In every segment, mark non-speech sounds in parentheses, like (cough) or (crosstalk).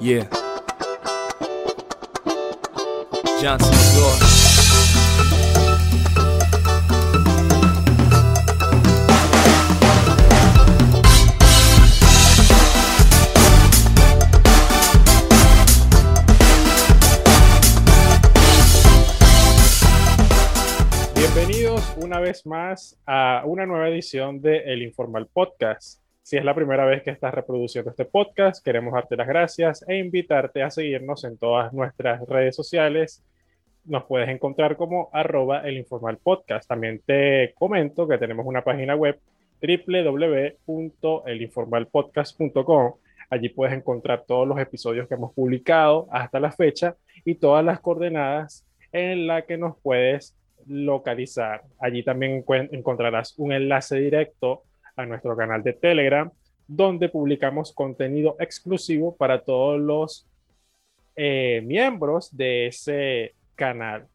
Yeah. Bienvenidos una vez más a una nueva edición de El Informal Podcast. Si es la primera vez que estás reproduciendo este podcast, queremos darte las gracias e invitarte a seguirnos en todas nuestras redes sociales. Nos puedes encontrar como arroba el informal podcast. También te comento que tenemos una página web www.elinformalpodcast.com. Allí puedes encontrar todos los episodios que hemos publicado hasta la fecha y todas las coordenadas en las que nos puedes localizar. Allí también encontrarás un enlace directo a nuestro canal de Telegram, donde publicamos contenido exclusivo para todos los eh, miembros de ese canal.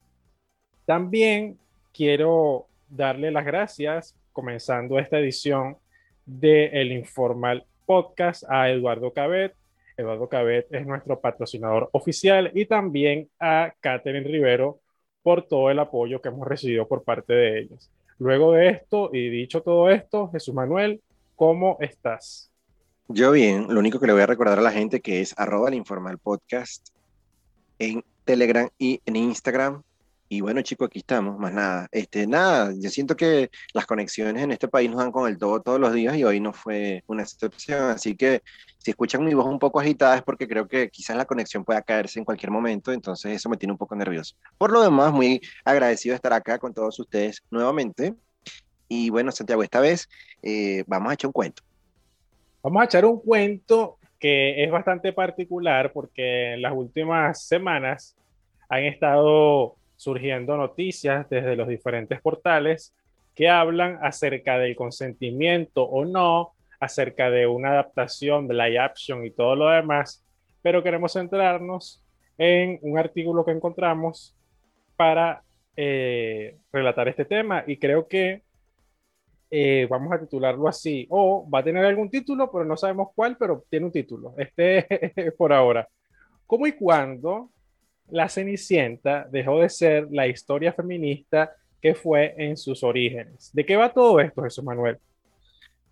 También quiero darle las gracias, comenzando esta edición de El Informal Podcast, a Eduardo Cabet. Eduardo Cabet es nuestro patrocinador oficial y también a Catherine Rivero por todo el apoyo que hemos recibido por parte de ellos. Luego de esto y dicho todo esto, Jesús Manuel, ¿cómo estás? Yo bien, lo único que le voy a recordar a la gente que es arroba el informal podcast en Telegram y en Instagram. Y bueno, chicos, aquí estamos, más nada. Este, nada, yo siento que las conexiones en este país nos dan con el todo todos los días y hoy no fue una excepción. Así que si escuchan mi voz un poco agitada es porque creo que quizás la conexión pueda caerse en cualquier momento, entonces eso me tiene un poco nervioso. Por lo demás, muy agradecido de estar acá con todos ustedes nuevamente. Y bueno, Santiago, esta vez eh, vamos a echar un cuento. Vamos a echar un cuento que es bastante particular porque en las últimas semanas han estado surgiendo noticias desde los diferentes portales que hablan acerca del consentimiento o no, acerca de una adaptación de live action y todo lo demás, pero queremos centrarnos en un artículo que encontramos para eh, relatar este tema y creo que eh, vamos a titularlo así, o va a tener algún título, pero no sabemos cuál, pero tiene un título. Este (laughs) es por ahora. ¿Cómo y cuándo la Cenicienta dejó de ser la historia feminista que fue en sus orígenes? ¿De qué va todo esto, Jesús Manuel?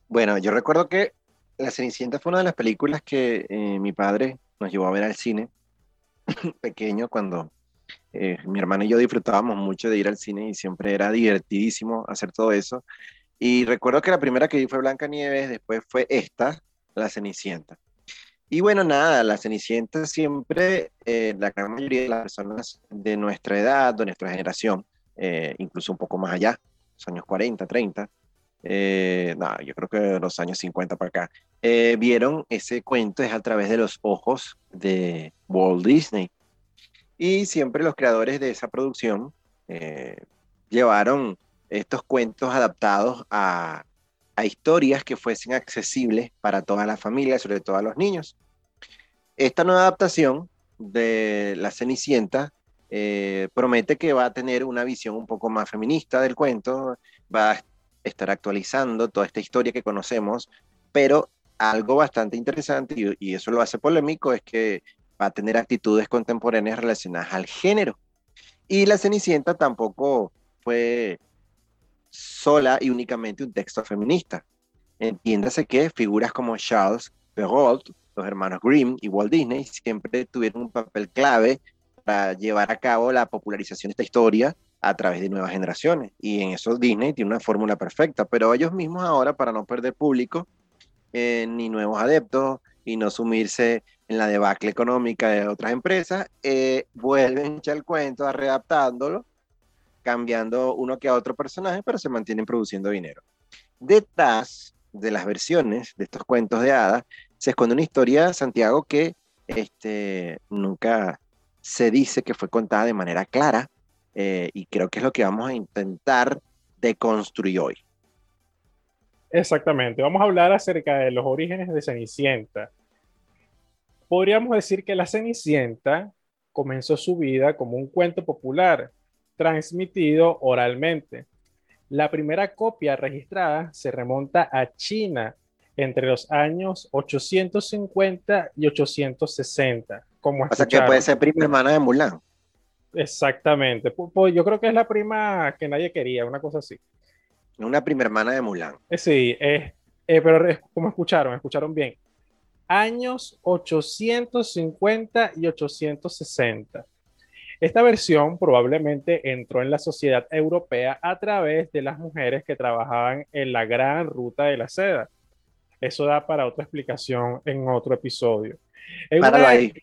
Bueno, yo recuerdo que La Cenicienta fue una de las películas que eh, mi padre nos llevó a ver al cine (clears throat) pequeño cuando eh, mi hermano y yo disfrutábamos mucho de ir al cine y siempre era divertidísimo hacer todo eso. Y recuerdo que la primera que vi fue Blanca Nieves, después fue esta, La Cenicienta. Y bueno, nada, La Cenicienta siempre, eh, la gran mayoría de las personas de nuestra edad, de nuestra generación, eh, incluso un poco más allá, los años 40, 30, eh, no, yo creo que los años 50 para acá, eh, vieron ese cuento es a través de los ojos de Walt Disney. Y siempre los creadores de esa producción eh, llevaron estos cuentos adaptados a, a historias que fuesen accesibles para toda la familia, sobre todo a los niños. Esta nueva adaptación de La Cenicienta eh, promete que va a tener una visión un poco más feminista del cuento, va a estar actualizando toda esta historia que conocemos, pero algo bastante interesante, y, y eso lo hace polémico, es que va a tener actitudes contemporáneas relacionadas al género. Y La Cenicienta tampoco fue sola y únicamente un texto feminista. Entiéndase que figuras como Charles Perrault, los hermanos Grimm y Walt Disney siempre tuvieron un papel clave para llevar a cabo la popularización de esta historia a través de nuevas generaciones. Y en eso Disney tiene una fórmula perfecta, pero ellos mismos ahora, para no perder público, eh, ni nuevos adeptos, y no sumirse en la debacle económica de otras empresas, eh, vuelven a echar el cuento, readaptándolo, cambiando uno que a otro personaje, pero se mantienen produciendo dinero. Detrás de las versiones de estos cuentos de hadas se esconde una historia, Santiago, que este, nunca se dice que fue contada de manera clara, eh, y creo que es lo que vamos a intentar deconstruir hoy. Exactamente, vamos a hablar acerca de los orígenes de Cenicienta. Podríamos decir que la Cenicienta comenzó su vida como un cuento popular, transmitido oralmente. La primera copia registrada se remonta a China entre los años 850 y 860. Como O sea que puede ser prima hermana de Mulan. Exactamente. Pues yo creo que es la prima que nadie quería, una cosa así. Una prima hermana de Mulan. Eh, sí, eh, eh, pero como escucharon, escucharon bien. Años 850 y 860. Esta versión probablemente entró en la sociedad europea a través de las mujeres que trabajaban en la gran ruta de la seda. Eso da para otra explicación en otro episodio. En Páralo una- ahí.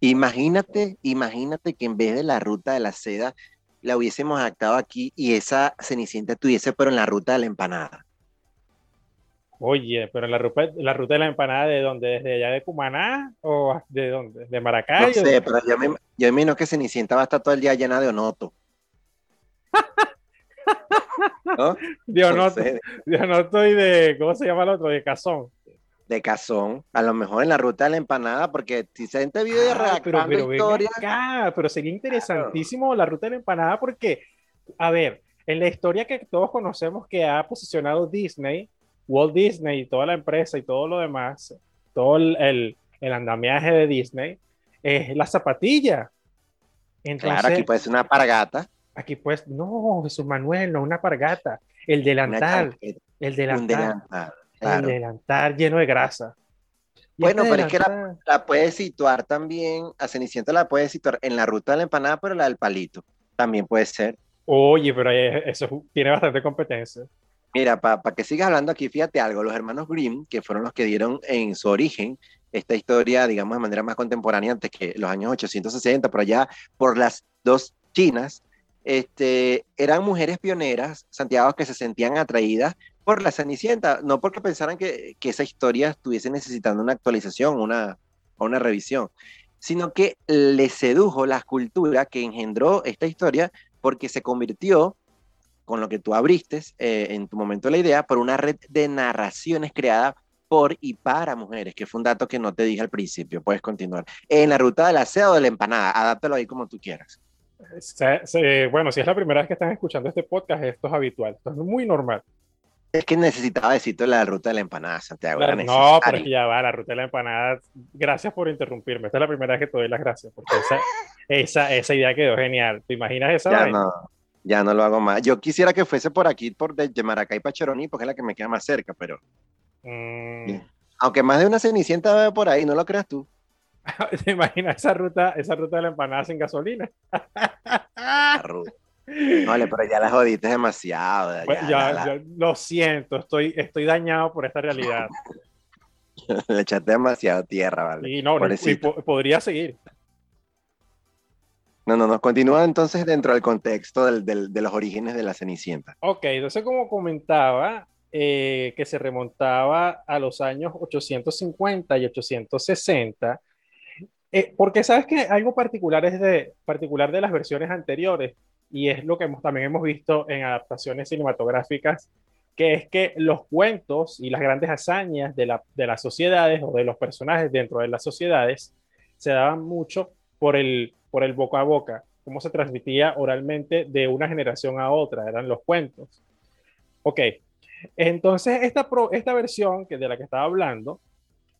Imagínate, imagínate que en vez de la ruta de la seda, la hubiésemos adaptado aquí y esa cenicienta estuviese pero en la ruta de la empanada. Oye, pero la ruta, la ruta de la empanada, ¿de dónde? ¿Desde allá de Cumaná o de dónde? ¿De Maracay? No sé, pero yo me, yo imagino que Cenicienta va a estar todo el día llena de onoto. (laughs) ¿No? Yo no, No sé, yo no estoy de, ¿cómo se llama el otro? De Cazón. de cazón, a lo mejor en la ruta de la empanada, porque si se gente video Ah, pero, pero acá, pero sería interesantísimo la ruta de la empanada porque, a ver, en la historia que todos conocemos que ha posicionado Disney, Walt Disney y toda la empresa y todo lo demás, todo el, el, el andamiaje de Disney, es la zapatilla. Entonces, claro, aquí puede ser una pargata, aquí pues, no, Jesús Manuel, no una pargata, el delantal, el delantal, delantal. Claro. el delantal lleno de grasa. Bueno, este pero es que la- La puedes situar también, a Cenicienta la puedes situar en la ruta de la empanada, pero la del palito. También puede ser. Oye, pero eso tiene bastante competencia. Mira, para que sigas hablando aquí, fíjate algo, los hermanos Grimm, que fueron los que dieron en su origen esta historia, digamos, de manera más contemporánea, antes que los años 860, por allá, por las dos chinas, este, eran mujeres pioneras, Santiago, que se sentían atraídas por la Cenicienta, no porque pensaran que, que esa historia estuviese necesitando una actualización, una, una revisión, sino que le sedujo la cultura que engendró esta historia porque se convirtió con lo que tú abriste eh, en tu momento la idea, por una red de narraciones creada por y para mujeres, que fue un dato que no te dije al principio. Puedes continuar. En la ruta de la seda o de la empanada, adáptalo ahí como tú quieras. Se- se- bueno, si es la primera vez que están escuchando este podcast, esto es habitual, esto es muy normal. Es que necesitaba decirte la ruta de la empanada, Santiago. La- no, pero es que ya va, la ruta de la empanada. Gracias por interrumpirme. Esta es la primera vez que te doy las gracias, porque esa, esa, esa idea quedó genial. ¿Te imaginas esa ya no, ya no lo hago más. Yo quisiera que fuese por aquí, por de, Maracay para Choroní, porque es la que me queda más cerca, pero Mm, aunque más de una cenicienta veo por ahí, no lo creas tú. (laughs) ¿Te imaginas esa ruta, esa ruta de la empanada sin gasolina? La ruta. Vale, pero ya la jodiste demasiado. ya- Bueno, ya ya- la- ya- lo siento, estoy, estoy dañado por esta realidad. (laughs) le echaste demasiado tierra, vale. Y no, no, y po- podría seguir. No, no, no. Continúa entonces dentro del contexto del- del- de los orígenes de la Cenicienta. Ok, entonces como comentaba, eh, que se remontaba a los años 850 y 860, eh, porque sabes que algo particular es de, particular de las versiones anteriores, y es lo que hemos, también hemos visto en adaptaciones cinematográficas, que es que los cuentos y las grandes hazañas de, la- de las sociedades o de los personajes dentro de las sociedades se daban mucho por el, por el boca a boca, cómo se transmitía oralmente de una generación a otra, eran los cuentos. Ok, entonces esta, esta versión que de la que estaba hablando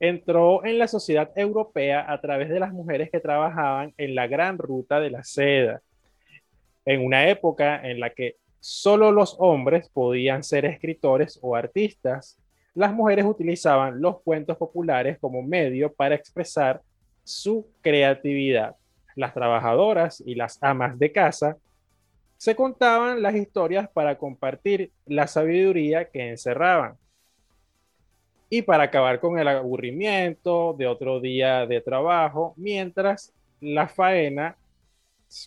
entró en la sociedad europea a través de las mujeres que trabajaban en la gran ruta de la seda, en una época en la que solo los hombres podían ser escritores o artistas. Las mujeres utilizaban los cuentos populares como medio para expresar su creatividad. Las trabajadoras y las amas de casa se contaban las historias para compartir la sabiduría que encerraban y para acabar con el aburrimiento de otro día de trabajo, mientras la faena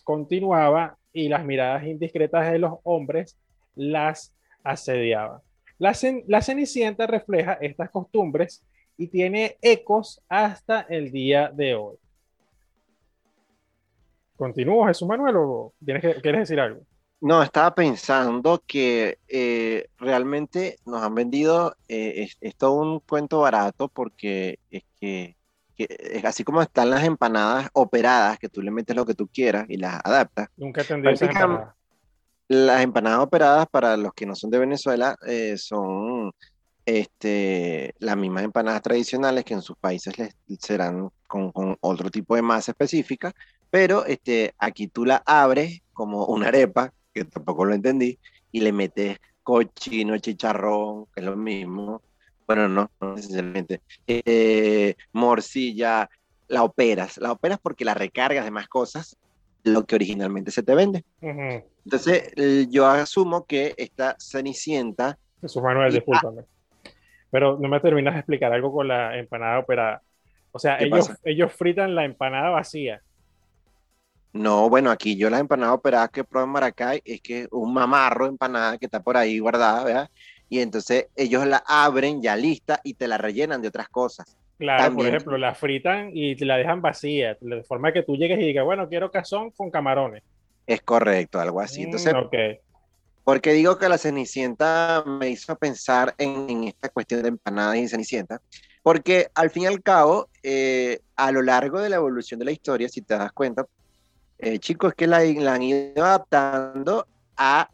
continuaba y las miradas indiscretas de los hombres las asediaban. La, cen- la Cenicienta refleja estas costumbres y tiene ecos hasta el día de hoy. ¿Continúo, Jesús Manuel, o tienes que- quieres decir algo? No, estaba pensando que eh, realmente nos han vendido, eh, es, es todo un cuento barato porque es que, que es así como están las empanadas operadas, que tú le metes lo que tú quieras y las adaptas. Nunca entendí esas empanadas. Las empanadas operadas, para los que no son de Venezuela, eh, son este, las mismas empanadas tradicionales que en sus países les serán con, con otro tipo de masa específica, pero este, aquí tú la abres como una arepa, que tampoco lo entendí, y le metes cochino, chicharrón, que es lo mismo. Bueno, no, no necesariamente. Eh, morcilla, la operas. La operas porque la recargas de más cosas lo que originalmente se te vende. Entonces, eh, yo asumo que esta Cenicienta, Jesús Manuel, Y- discúlpame. Pero no me terminas de explicar algo con la empanada operada. O sea, ¿Qué ellos, pasa? ellos fritan la empanada vacía. No, bueno, aquí yo la empanada operada que probé en Maracay es que un mamarro empanada que está por ahí guardada, ¿verdad? Y entonces ellos la abren ya lista y te la rellenan de otras cosas. Claro, por ejemplo, la fritan y te la dejan vacía, de forma que tú llegues y digas, bueno, quiero cazón con camarones. Es correcto, algo así. Entonces, Mm, ok. Porque digo que la Cenicienta me hizo pensar en, en esta cuestión de empanadas y Cenicienta, porque al fin y al cabo, eh, a lo largo de la evolución de la historia, si te das cuenta, eh, chicos, que la, la han ido adaptando a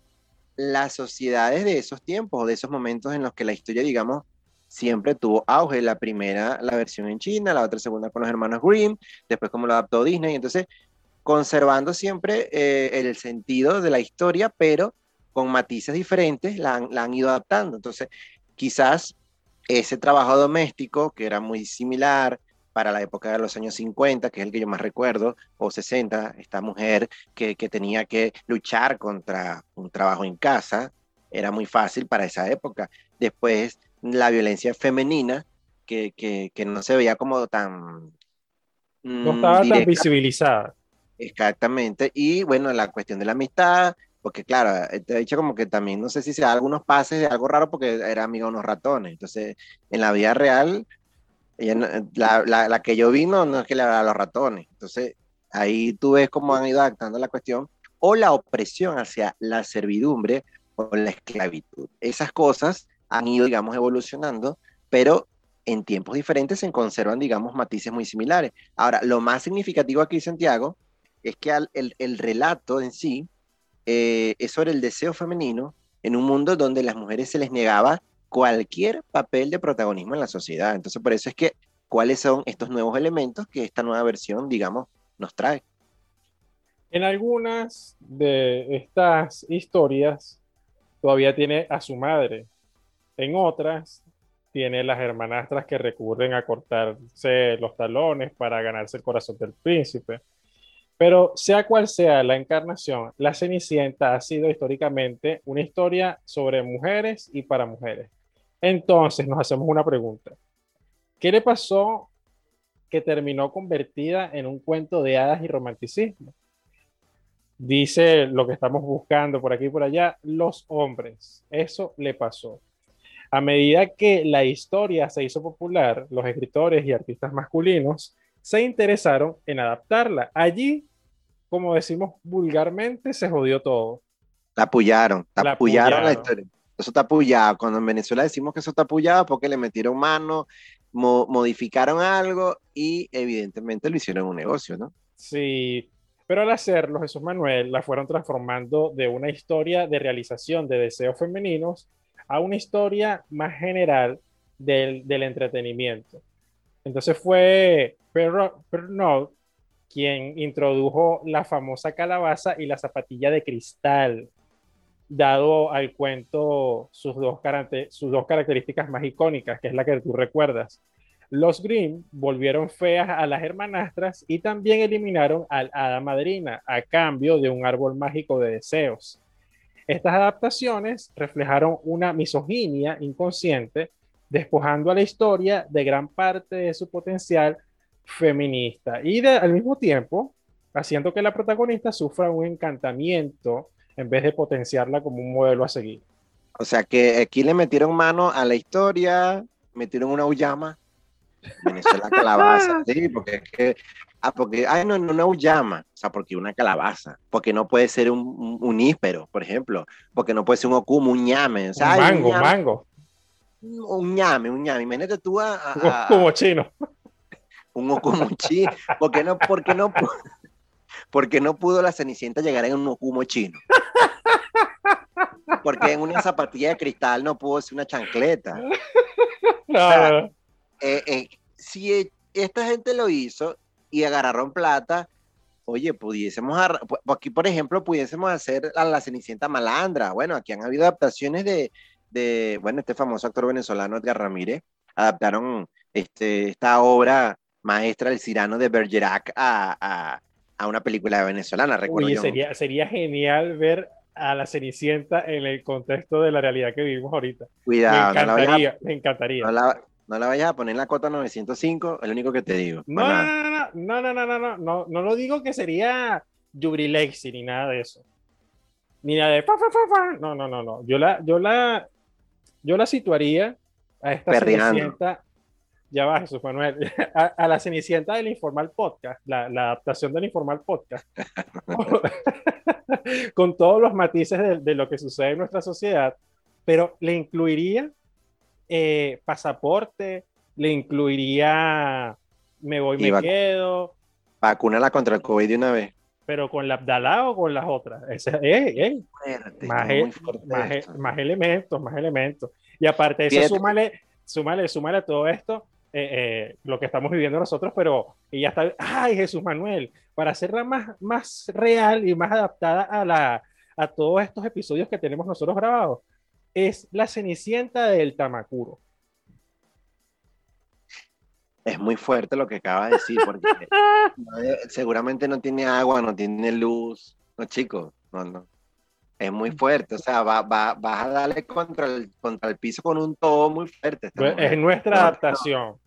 las sociedades de esos tiempos, de esos momentos en los que la historia, digamos, siempre tuvo auge. La primera, la versión en China, la otra segunda con los hermanos Grimm, después como lo adaptó Disney, entonces conservando siempre eh, el sentido de la historia, pero con matices diferentes la la han ido adaptando. Entonces, quizás ese trabajo doméstico, que era muy similar para la época de los años 50, que es el que yo más recuerdo, o 60, esta mujer que, que tenía que luchar contra un trabajo en casa, era muy fácil para esa época. Después, la violencia femenina, que, que, que no se veía como tan... No mm, estaba tan directa. visibilizada. Exactamente. Y bueno, la cuestión de la amistad, porque claro, eh, te he dicho como que también no sé si se da algunos pases de algo raro porque era amiga de unos ratones. Entonces, en la vida real, ella eh, la, la- la que yo vi no, no es que le hablaba a los ratones. Entonces, ahí tú ves cómo han ido adaptando la cuestión o la opresión hacia la servidumbre o la esclavitud. Esas cosas han ido, digamos, evolucionando, pero en tiempos diferentes se conservan, digamos, matices muy similares. Ahora, lo más significativo aquí, Santiago, es que al- el, el relato en sí eh, es sobre el deseo femenino en un mundo donde las mujeres se les negaba cualquier papel de protagonismo en la sociedad. Entonces, por eso es que, ¿cuáles son estos nuevos elementos que esta nueva versión, digamos, nos trae? En algunas de estas historias todavía tiene a su madre. En otras tiene las hermanastras que recurren a cortarse los talones para ganarse el corazón del príncipe. Pero sea cual sea la encarnación, la Cenicienta ha sido históricamente una historia sobre mujeres y para mujeres. Entonces nos hacemos una pregunta. ¿Qué le pasó que terminó convertida en un cuento de hadas y romanticismo? Dice lo que estamos buscando por aquí y por allá, los hombres. Eso le pasó. A medida que la historia se hizo popular, los escritores y artistas masculinos se interesaron en adaptarla. Allí, como decimos vulgarmente, se jodió todo. La apoyaron, la La apoyaron la apoyaron. historia. Eso está apoyado. Cuando en Venezuela decimos que eso está apoyado, porque le metieron mano, mo- modificaron algo y evidentemente lo hicieron un negocio, ¿no? Sí, pero al hacerlo, Jesús Manuel la fueron transformando de una historia de realización de deseos femeninos a una historia más general del, del entretenimiento. Entonces fue Perro- Pernaut quien introdujo la famosa calabaza y la zapatilla de cristal, dado al cuento sus dos, sus dos características más icónicas, que es la que tú recuerdas. Los Grimm volvieron feas a las hermanastras y también eliminaron al hada madrina a cambio de un árbol mágico de deseos. Estas adaptaciones reflejaron una misoginia inconsciente, despojando a la historia de gran parte de su potencial feminista y de- al mismo tiempo haciendo que la protagonista sufra un encantamiento en vez de potenciarla como un modelo a seguir. O sea que aquí le metieron mano a la historia, metieron una uyama. Venezuela (laughs) calabaza, sí, porque es que, ah, porque, ay, no, no, una uyama, o sea, porque una calabaza, porque no puede ser un, un, un íspero, por ejemplo, porque no puede ser un okumo, un ñame, o sea, Un mango, un ñame, mango, un ñame, un ñame, imagínate tú a, a- a- como chino. un okumo chino, porque no, porque no, (laughs) porque no pudo la Cenicienta llegar en un okumo chino. Porque en una zapatilla de cristal no pudo ser una chancleta. (laughs) No, Eh, eh, si e- esta gente lo hizo y agarraron plata, oye, pudiésemos, aquí por ejemplo, pudiésemos hacer a la Cenicienta Malandra. Bueno, aquí han habido adaptaciones de, de bueno, este famoso actor venezolano Edgar Ramírez, adaptaron este, esta obra maestra El Cirano de Bergerac a, a, a una película venezolana, recuerdo Oye, yo. sería, sería genial ver a la Cenicienta en el contexto de la realidad que vivimos ahorita. Cuidado, me no la, vayas a, encantaría, me encantaría. no la- no la vayas a poner en la cota 905, es lo único que te digo. No, no, no, no, no, no, no, no, no, no lo digo que sería Jubilexi ni nada de eso. Ni nada de fa, fa, fa. No, no, no, no. Yo la, yo la, yo la situaría a esta Perreando. Cenicienta. Ya va, Jesús Manuel. (laughs) A, a la Cenicienta del Informal Podcast, la, la adaptación del Informal Podcast. (laughs) Con todos los matices de, de lo que sucede en nuestra sociedad, pero le incluiría eh, pasaporte, le incluiría me voy, Y me quedo, Vacúnala contra el COVID de una vez. pero con la Abdalá o con las otras. Ese- ey, ey, Fuerte, más, e- fuerte más, e- más elementos, más elementos. Y aparte de eso, súmale, súmale, súmale a todo esto eh, eh, lo que estamos viviendo nosotros, pero ella está, ay Jesús Manuel, para hacerla más, más real y más adaptada a, la, a todos estos episodios que tenemos nosotros grabados, es la Cenicienta del Tamacuro. Es muy fuerte lo que acaba de decir, porque (laughs) seguramente no tiene agua, no tiene luz. No, chicos, no, no. Es muy fuerte, o sea, va, va, vas a darle contra el, contra el piso con un todo muy fuerte. esta Pues. Es nuestra adaptación.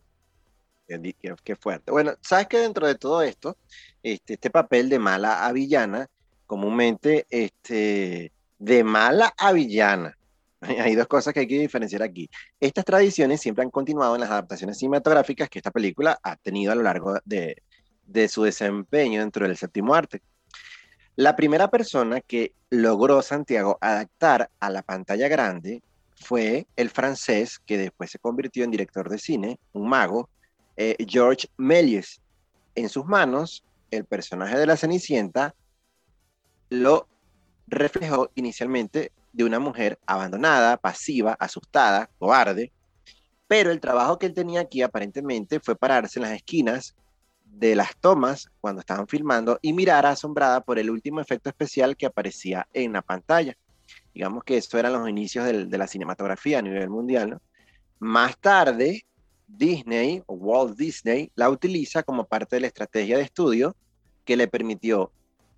Qué, qué fuerte. Bueno, sabes que dentro de todo esto, este, este papel de mala a villana, comúnmente, este, de mala a villana, (laughs) hay dos cosas que hay que diferenciar aquí. Estas tradiciones siempre han continuado en las adaptaciones cinematográficas que esta película ha tenido a lo largo de, de su desempeño dentro del séptimo arte. La primera persona que logró Santiago adaptar a la pantalla grande fue el francés que después se convirtió en director de cine, un mago, eh, George Méliès. En sus manos, el personaje de la Cenicienta lo reflejó inicialmente de una mujer abandonada, pasiva, asustada, cobarde, pero el trabajo que él tenía aquí aparentemente fue pararse en las esquinas de las tomas cuando estaban filmando y mirar asombrada por el último efecto especial que aparecía en la pantalla. Digamos que esto eran los inicios de la cinematografía a nivel mundial. Más tarde, Disney o Walt Disney la utiliza como parte de la estrategia de estudio que le permitió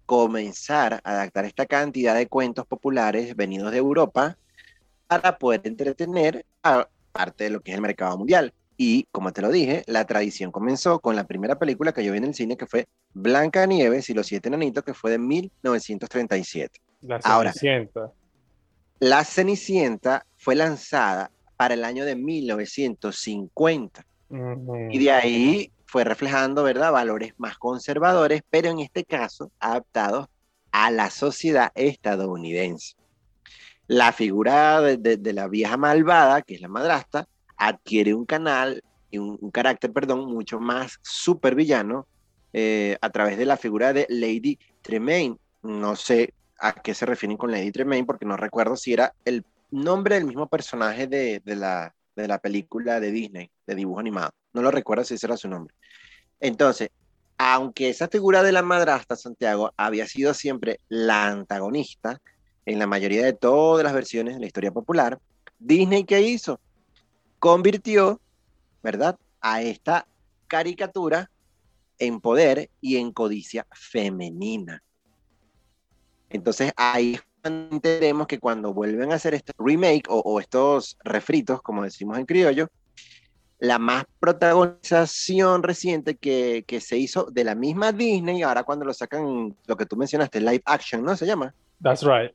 comenzar a adaptar esta cantidad de cuentos populares venidos de Europa para poder entretener a parte de lo que es el mercado mundial. Y como te lo dije, la tradición comenzó con la primera película que yo vi en el cine, que fue Blanca Nieves y los siete enanitos, que fue de 1937. La Ahora. Cenicienta. La Cenicienta fue lanzada para el año de 1950 Ujú. y de ahí fue reflejando, ¿verdad?, valores más conservadores, pero en este caso adaptados a la sociedad estadounidense. La figura de, de- de la vieja malvada, que es la madrastra, adquiere un canal y un, un carácter, perdón, mucho más supervillano eh, a través de la figura de Lady Tremaine. No sé a qué se refieren con Lady Tremaine, porque no recuerdo si era el nombre del mismo personaje de, de la, de la película de Disney, de dibujo animado. No lo recuerdo si ese era su nombre. Entonces, aunque esa figura de la madrastra Santiago había sido siempre la antagonista en la mayoría de todas las versiones de la historia popular, Disney ¿qué hizo? Convirtió, ¿verdad?, a esta caricatura en poder y en codicia femenina. Entonces ahí es entendemos que cuando vuelven a hacer este remake o, o estos refritos, como decimos en criollo, la más protagonización reciente que, que se hizo de la misma Disney, ahora cuando lo sacan, lo que tú mencionaste, live action, ¿no? Se llama. That's right.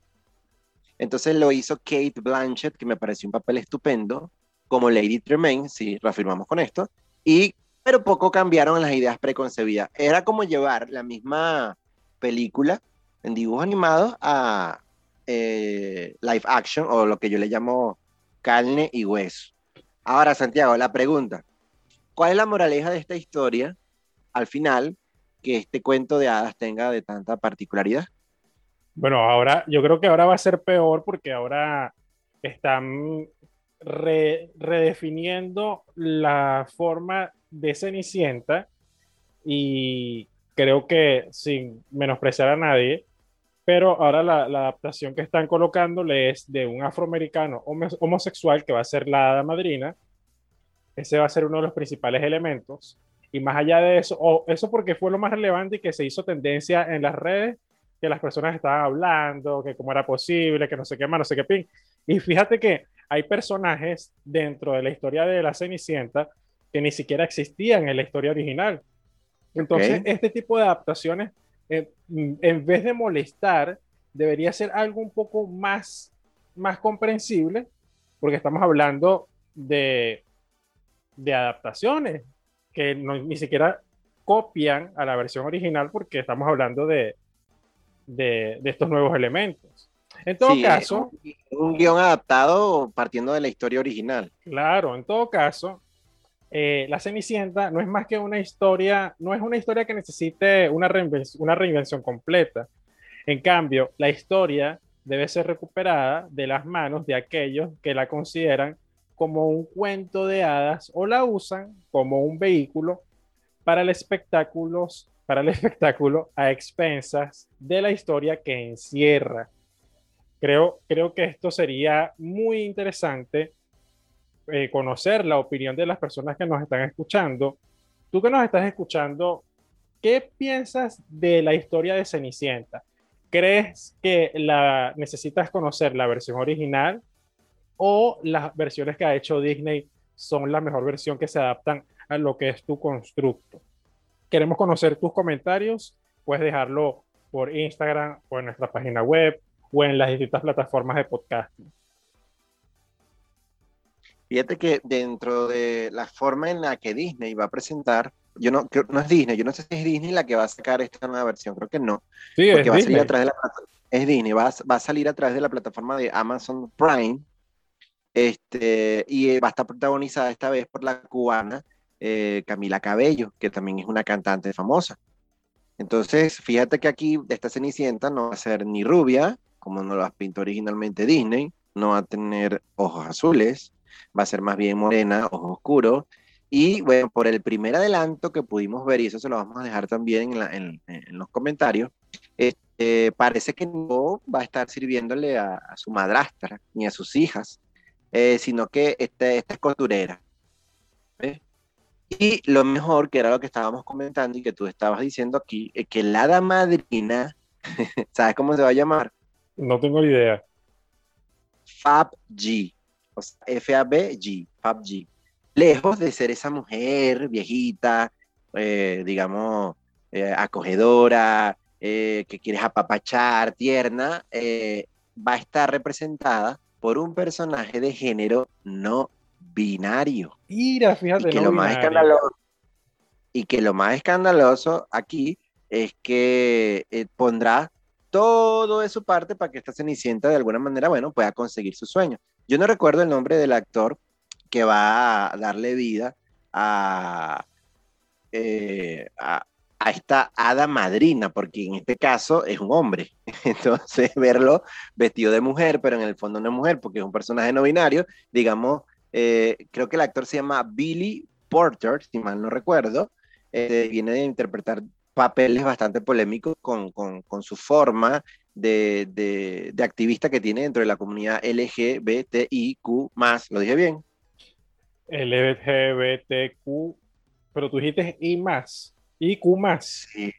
Entonces lo hizo Kate Blanchett, que me pareció un papel estupendo, como Lady Tremaine, si reafirmamos con esto, y, pero poco cambiaron las ideas preconcebidas. Era como llevar la misma película en dibujos animados a eh, live action, o lo que yo le llamo carne y hueso. Ahora, Santiago, la pregunta, ¿cuál es la moraleja de esta historia al final que este cuento de hadas tenga de tanta particularidad? Bueno, ahora yo creo que ahora va a ser peor porque ahora están re- redefiniendo la forma de Cenicienta y creo que sin menospreciar a nadie, pero ahora la, la adaptación que están colocándole es de un afroamericano homo- homosexual que va a ser la hada madrina. Ese va a ser uno de los principales elementos. Y más allá de eso, o eso porque fue lo más relevante y que se hizo tendencia en las redes, que las personas estaban hablando, que cómo era posible, que no sé qué más, no sé qué pin. Y fíjate que hay personajes dentro de la historia de la Cenicienta que ni siquiera existían en la historia original. Entonces, este tipo de adaptaciones, eh, en vez de molestar, debería ser algo un poco más, más comprensible, porque estamos hablando de, de adaptaciones que no- ni siquiera copian a la versión original, porque estamos hablando de, de, de estos nuevos elementos. En todo Sí, caso, un, un guion adaptado partiendo de la historia original. Claro, en todo caso, eh, La Cenicienta no es más que una historia, no es una historia que necesite una, reinven- una reinvención completa. En cambio, la historia debe ser recuperada de las manos de aquellos que la consideran como un cuento de hadas o la usan como un vehículo para el espectáculo, para el (laughs) espectáculo a expensas de la historia que encierra. Creo, creo que esto sería muy interesante eh, conocer la opinión de las personas que nos están escuchando. Tú que nos estás escuchando, ¿qué piensas de la historia de Cenicienta? ¿Crees que la, necesitas conocer la versión original o las versiones que ha hecho Disney son la mejor versión que se adaptan a lo que es tu constructo? Queremos conocer tus comentarios. Puedes dejarlo por Instagram o en nuestra página web o en las distintas plataformas de podcasting. Fíjate que dentro de la forma en la que Disney va a presentar, yo no, creo- no es Disney, yo no sé si es Disney la que va a sacar esta nueva versión, creo que no, Sí, porque es va a salir Disney. a través de la es Disney, va a, va a salir a través de la plataforma de Amazon Prime, este, y va a estar protagonizada esta vez por la cubana eh, Camila Cabello, que también es una cantante famosa. Entonces, fíjate que aquí de esta Cenicienta no va a ser ni rubia, como nos las pintó originalmente Disney, no va a tener ojos azules, va a ser más bien morena, ojos oscuros. Y bueno, por el primer adelanto que pudimos ver, y eso se lo vamos a dejar también en, la- en- en los comentarios, este, parece que no va a estar sirviéndole a, a su madrastra ni a sus hijas, eh, sino que este, esta es costurera. Y lo mejor, que era lo que estábamos comentando y que tú estabas diciendo aquí, es que la hada madrina, (laughs) ¿sabes cómo se va a llamar? No tengo idea. Fab G, o sea, F-A-B-G, Fab G. Lejos de ser esa mujer viejita, eh, digamos, eh, acogedora, eh, que quieres apapachar, tierna, va a estar representada por un personaje de género no binario. Mira, Y fíjate, que, no lo más escandaloso, y que lo más escandaloso aquí es que pondrá todo de su parte para que esta Cenicienta de alguna manera, bueno, pueda conseguir su sueño. Yo no recuerdo el nombre del actor que va a darle vida a, eh, a, esta hada madrina, porque en este caso es un hombre. (laughs) Entonces, verlo vestido de mujer, pero en el fondo no es mujer, porque es un personaje no binario, digamos, eh, creo que el actor se llama Billy Porter, si mal no recuerdo, eh, viene de interpretar papeles bastante polémicos con, con, con su forma de, de, de, activista que tiene dentro de la comunidad LGBTIQ. ¿Lo dije bien? LGBTQ, pero tú dijiste I más, IQ más. Sí.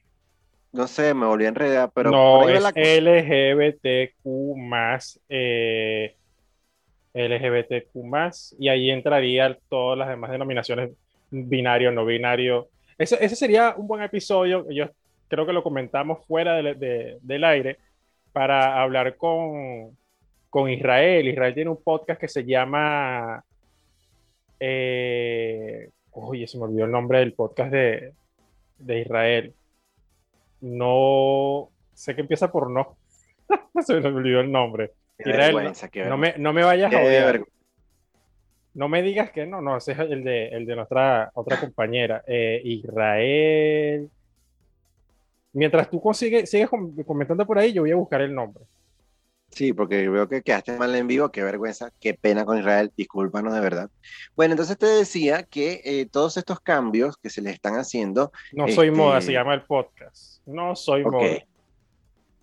No sé, me volví a enredar, pero. No, es la... LGBTQ más. Eh, LGBTQ más, y ahí entraría todas las demás denominaciones, binario, no binario. Ese, ese sería un buen episodio, yo creo que lo comentamos fuera de, de, del aire, para hablar con, con Israel. Israel tiene un podcast que se llama... Eh, oye, se me olvidó el nombre del podcast de, de Israel. No sé que empieza por no. (laughs) se me olvidó el nombre. Israel, no, no, me, no me vayas a odiar. No me digas que no, no, ese es el de, el de nuestra otra compañera. Eh, Israel. Mientras tú consigues, sigues comentando por ahí, yo voy a buscar el nombre. Sí, porque veo que quedaste mal en vivo, qué vergüenza, qué pena con Israel, discúlpanos de verdad. Bueno, entonces te decía que eh, todos estos cambios que se le están haciendo... No soy moda, se este, llama el podcast. No soy Ok. moda.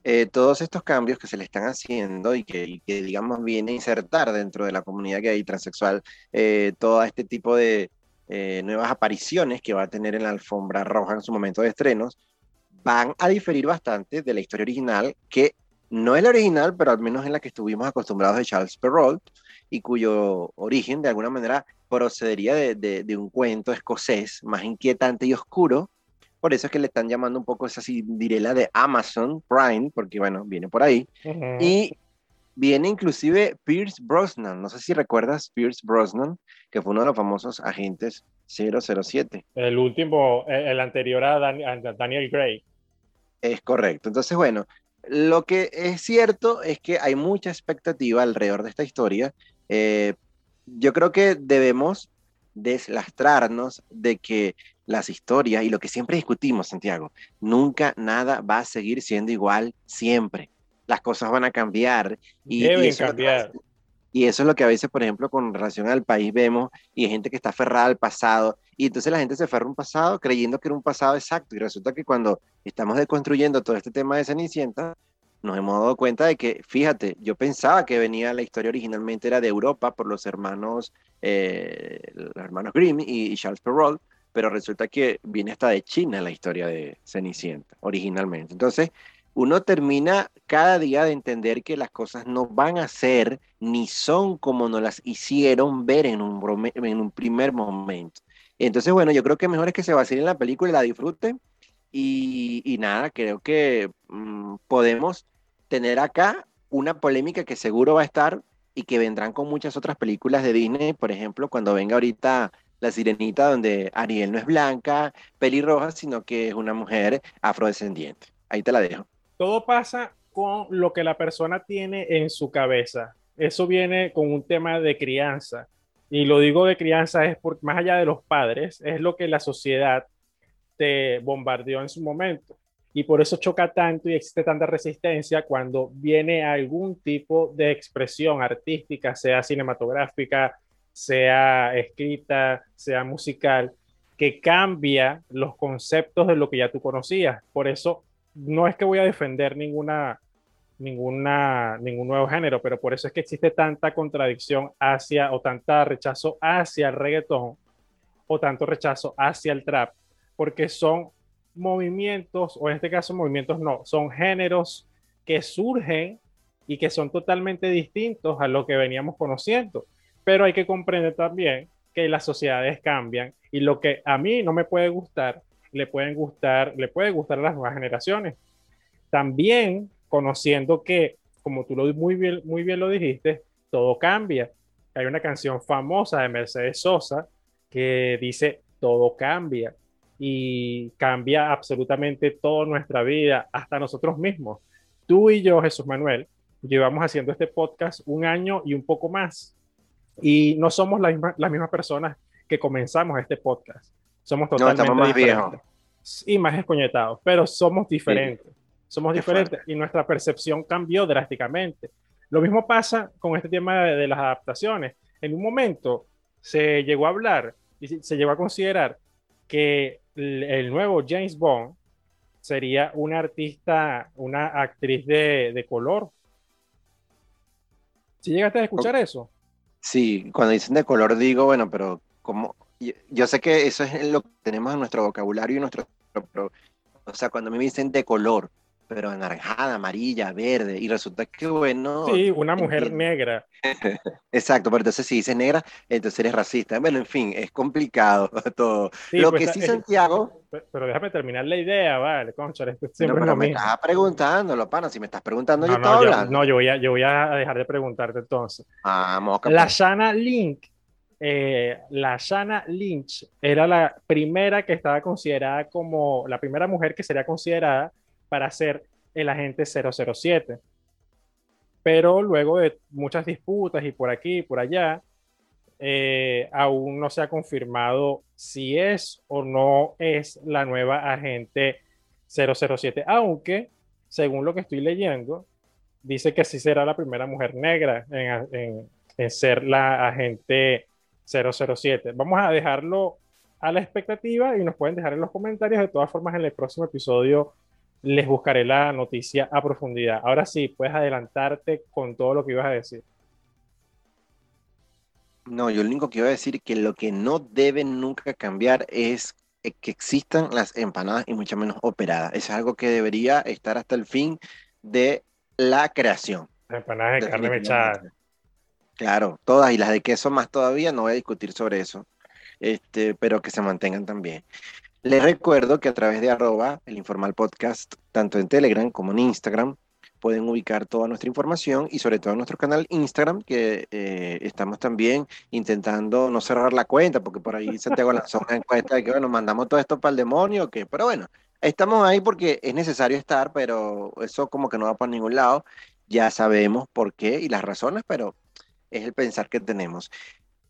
Eh, todos estos cambios que se le están haciendo y que, y que, digamos, viene a insertar dentro de la comunidad gay transexual eh, todo este tipo de eh, nuevas apariciones que va a tener en la alfombra roja en su momento de estrenos, van a diferir bastante de la historia original, que no es la original, pero al menos en la que estuvimos acostumbrados de Charles Perrault, y cuyo origen de alguna manera procedería de, de- de un cuento escocés más inquietante y oscuro, por eso es que le están llamando un poco esa cindirela de Amazon Prime, porque bueno, viene por ahí. Ujú. Y viene inclusive Pierce Brosnan. No sé si recuerdas Pierce Brosnan, que fue uno de los famosos agentes 007. El último, el, el anterior a, Dan- a Daniel Gray. Es correcto. Entonces, bueno, lo que es cierto es que hay mucha expectativa alrededor de esta historia. Eh, yo creo que debemos deslastrarnos de que las historias y lo que siempre discutimos, Santiago, nunca nada va a seguir siendo igual siempre. Las cosas van a cambiar y, eso es lo que a cambiar. y eso es lo que a veces, por ejemplo, con relación al país vemos y hay gente que está aferrada al pasado y entonces la gente se aferra a un pasado creyendo que era un pasado exacto y resulta que cuando estamos deconstruyendo todo este tema de Cenicienta, nos hemos dado cuenta de que, fíjate, yo pensaba que venía la historia originalmente era de Europa por los hermanos, eh, los hermanos Grimm y, y Charles Perrault, pero resulta que viene hasta de China la historia de Cenicienta originalmente. Entonces, uno termina cada día de entender que las cosas no van a ser ni son como nos las hicieron ver en un, en un primer momento. Entonces, bueno, yo creo que mejor es que se vacilen la película y la disfruten. Y, y nada, creo que mm, podemos tener acá una polémica que seguro va a estar y que vendrán con muchas otras películas de Disney, por ejemplo, cuando venga ahorita La Sirenita, donde Ariel no es blanca, pelirroja, sino que es una mujer afrodescendiente. Ahí te la dejo. Todo pasa con lo que la persona tiene en su cabeza. Eso viene con un tema de crianza. Y lo digo de crianza es porque más allá de los padres, es lo que la sociedad te bombardeó en su momento. Y por eso choca tanto y existe tanta resistencia cuando viene algún tipo de expresión artística, sea cinematográfica, sea escrita, sea musical, que cambia los conceptos de lo que ya tú conocías. Por eso no es que voy a defender ninguna, ninguna, ningún nuevo género, pero por eso es que existe tanta contradicción hacia o tanta rechazo hacia el reggaetón o tanto rechazo hacia el trap, porque son movimientos, o en este caso movimientos no, son géneros que surgen y que son totalmente distintos a lo que veníamos conociendo. Pero hay que comprender también que las sociedades cambian y lo que a mí no me puede gustar, le pueden gustar, le puede gustar a las nuevas generaciones. También conociendo que, como tú lo, muy, bien, muy bien lo dijiste, todo cambia. Hay una canción famosa de Mercedes Sosa que dice, todo cambia y cambia absolutamente toda nuestra vida, hasta nosotros mismos. Tú y yo, Jesús Manuel, llevamos haciendo este podcast un año y un poco más. Y no somos las mismas la misma personas que comenzamos este podcast. Somos totalmente no, estamos más diferentes. viejos. Y más escoñetados, pero somos diferentes. Sí. Somos diferentes y nuestra percepción cambió drásticamente. Lo mismo pasa con este tema de, de las adaptaciones. En un momento se llegó a hablar y se llegó a considerar que el, el nuevo James Bond sería una artista, una actriz de, de color. ¿Si llegaste a escuchar eso? Sí, cuando dicen de color digo, bueno, pero como yo, yo sé que eso es lo que tenemos en nuestro vocabulario y nuestro, pero, o sea, cuando me dicen de color, pero anaranjada, amarilla, verde, y resulta que, bueno... Sí, una mujer entiendo. negra. (laughs) Exacto, pero entonces si dices negra, entonces eres racista. Bueno, en fin, es complicado (laughs) todo. Sí, lo pues, que sí, es, Santiago... Pero déjame terminar la idea, vale, concha, esto siempre no, pero es lo me mismo. estás preguntando, pana, si me estás preguntando, no, yo no, estaba yo, hablando. No, yo voy, a, yo voy a dejar de preguntarte entonces. Vamos, la Shana Link, eh, la Shana Lynch era la primera que estaba considerada como, la primera mujer que sería considerada para ser el agente 007. Pero luego de muchas disputas y por aquí y por allá, eh, aún no se ha confirmado si es o no es la nueva agente 007, aunque según lo que estoy leyendo, dice que sí será la primera mujer negra en, en, en ser la agente 007. Vamos a dejarlo a la expectativa y nos pueden dejar en los comentarios. De todas formas, en el próximo episodio les buscaré la noticia a profundidad. Ahora sí, puedes adelantarte con todo lo que ibas a decir. No, yo lo único que iba a decir que lo que no debe nunca cambiar es que existan las empanadas y mucho menos operadas. Es algo que debería estar hasta el fin de la creación. Las empanadas de carne mechada. Claro, todas y las de queso más todavía, no voy a discutir sobre eso, este, pero que se mantengan también. Les recuerdo que a través de arroba el informal podcast, tanto en Telegram como en Instagram, pueden ubicar toda nuestra información y sobre todo en nuestro canal Instagram, que eh, estamos también intentando no cerrar la cuenta, porque por ahí Santiago lanzó una encuesta de que, bueno, mandamos todo esto para el demonio, que, pero bueno, estamos ahí porque es necesario estar, pero eso como que no va por ningún lado. Ya sabemos por qué y las razones, pero es el pensar que tenemos.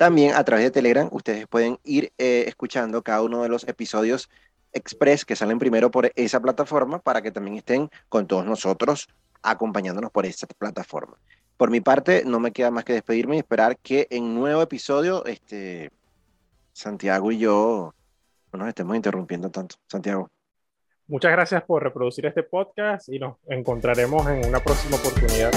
También a través de Telegram ustedes pueden ir eh, escuchando cada uno de los episodios express que salen primero por esa plataforma para que también estén con todos nosotros acompañándonos por esa plataforma. Por mi parte, no me queda más que despedirme y esperar que en nuevo episodio este, Santiago y yo no nos estemos interrumpiendo tanto. Santiago. Muchas gracias por reproducir este podcast y nos encontraremos en una próxima oportunidad.